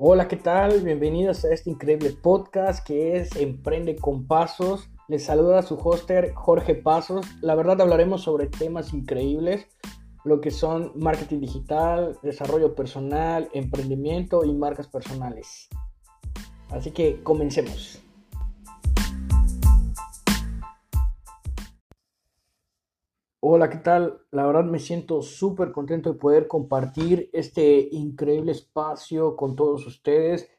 Hola, ¿qué tal? Bienvenidos a este increíble podcast que es Emprende con Pasos. Les saluda su hoster Jorge Pasos. La verdad hablaremos sobre temas increíbles, lo que son marketing digital, desarrollo personal, emprendimiento y marcas personales. Así que comencemos. Hola, ¿qué tal? La verdad me siento súper contento de poder compartir este increíble espacio con todos ustedes.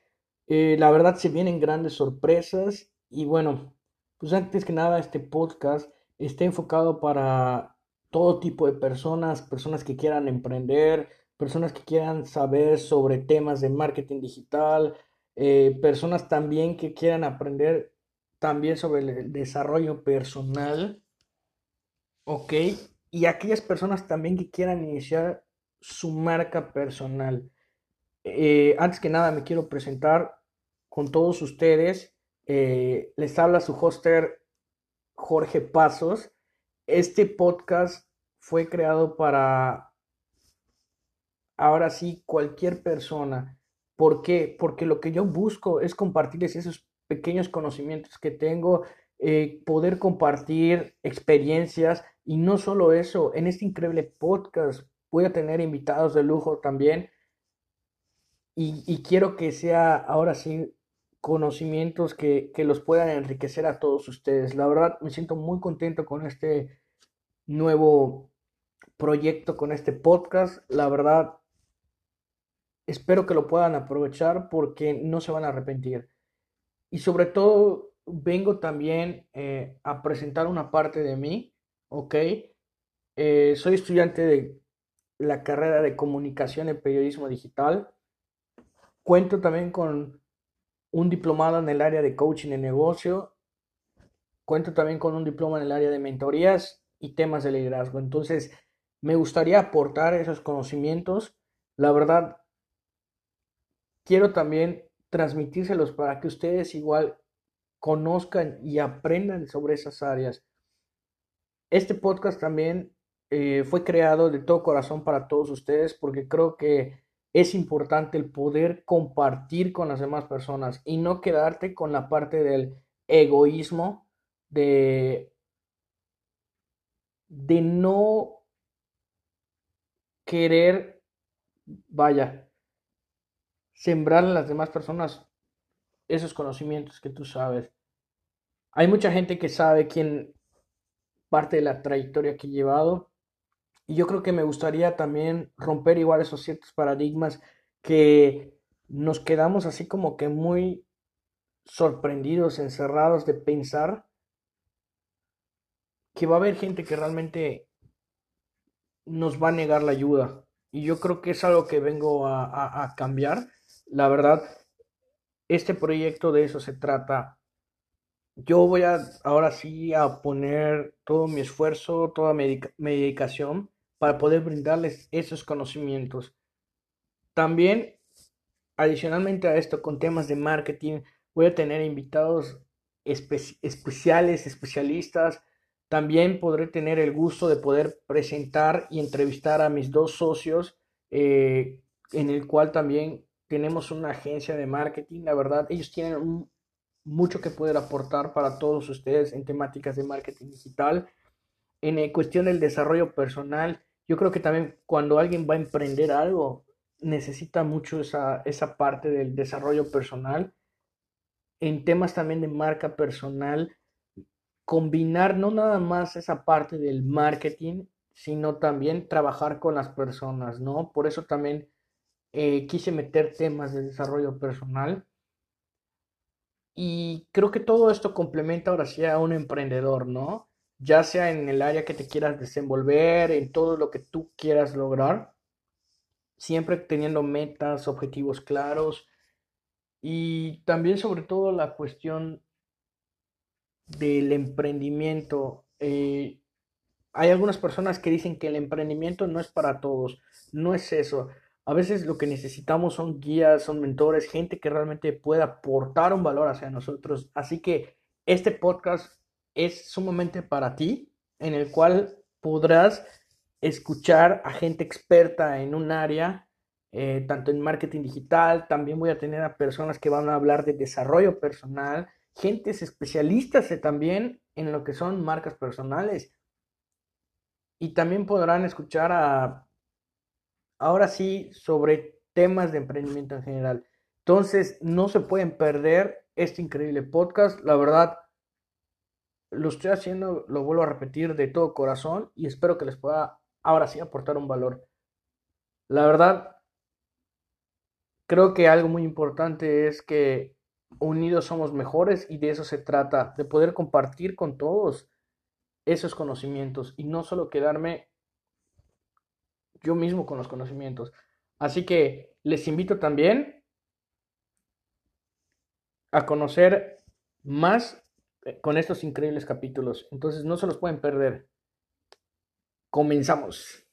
Eh, la verdad se vienen grandes sorpresas y bueno, pues antes que nada este podcast está enfocado para todo tipo de personas, personas que quieran emprender, personas que quieran saber sobre temas de marketing digital, eh, personas también que quieran aprender también sobre el desarrollo personal Ok, y aquellas personas también que quieran iniciar su marca personal. Eh, antes que nada me quiero presentar con todos ustedes. Eh, les habla su hoster Jorge Pasos. Este podcast fue creado para, ahora sí, cualquier persona. ¿Por qué? Porque lo que yo busco es compartirles esos pequeños conocimientos que tengo, eh, poder compartir experiencias y no solo eso, en este increíble podcast voy a tener invitados de lujo también. Y, quiero que sea ahora sí conocimientos que, que, los puedan enriquecer a todos ustedes. La verdad me siento muy contento con este nuevo proyecto, con este podcast. La verdad espero que lo puedan aprovechar porque no se van a arrepentir. Y sobre todo vengo también eh, a presentar una parte de mí Ok. Eh, soy estudiante de la carrera de comunicación y periodismo digital. Cuento también con un diplomado en el área de coaching de negocio. Cuento también con un diploma en el área de mentorías y temas de liderazgo. Entonces, me gustaría aportar esos conocimientos. La verdad, quiero también transmitírselos para que ustedes igual conozcan y aprendan sobre esas áreas. Este podcast también eh, fue creado de todo corazón para todos ustedes porque creo que es importante el poder compartir con las demás personas y no quedarte con la parte del egoísmo de, de no querer, vaya, sembrar en las demás personas esos conocimientos que tú sabes. Hay mucha gente que sabe quién parte de la trayectoria que he llevado. Y yo creo que me gustaría también romper igual esos ciertos paradigmas que nos quedamos así como que muy sorprendidos, encerrados de pensar que va a haber gente que realmente nos va a negar la ayuda. Y yo creo que es algo que vengo a, a cambiar. La verdad, este proyecto de eso se trata yo voy a ahora sí a poner todo mi esfuerzo, toda mi, dedicación para poder brindarles esos conocimientos. También, adicionalmente a esto, con temas de marketing, voy a tener invitados especiales, especialistas. También podré tener el gusto de poder presentar y entrevistar a mis dos socios, eh, en el cual también tenemos una agencia de marketing. La verdad, ellos tienen un mucho que poder aportar para todos ustedes en temáticas de marketing digital. En eh, cuestión del desarrollo personal, yo creo que también cuando alguien va a emprender algo, necesita mucho esa, esa parte del desarrollo personal. En temas también de marca personal, combinar no nada más esa parte del marketing, sino también trabajar con las personas, ¿no? Por eso también eh, quise meter temas de desarrollo personal y creo que todo esto complementa ahora sí a un emprendedor, ¿no? Ya sea en el área que te quieras desenvolver, en todo lo que tú quieras lograr, siempre teniendo metas, objetivos claros y también sobre todo la cuestión del emprendimiento. Eh, hay algunas personas que dicen que el emprendimiento no es para todos, no es eso. A veces lo que necesitamos son guías, son mentores, gente que realmente pueda aportar un valor hacia nosotros. Así que este podcast es sumamente para ti, en el cual podrás escuchar a gente experta en un área eh, tanto en marketing digital, también voy a tener a personas que van a hablar de desarrollo personal, gentes especialistas también en lo que son marcas personales. Y también podrán escuchar a, ahora sí, sobre temas de emprendimiento en general. Entonces, no se pueden perder este increíble podcast. La verdad, lo estoy haciendo, lo vuelvo a repetir de todo corazón y espero que les pueda ahora sí aportar un valor. La verdad, creo que algo muy importante es que unidos somos mejores y de eso se trata, de poder compartir con todos esos conocimientos y no solo quedarme yo mismo con los conocimientos. Así que les invito también a conocer más eh, con estos increíbles capítulos. Entonces no se los pueden perder. Comenzamos.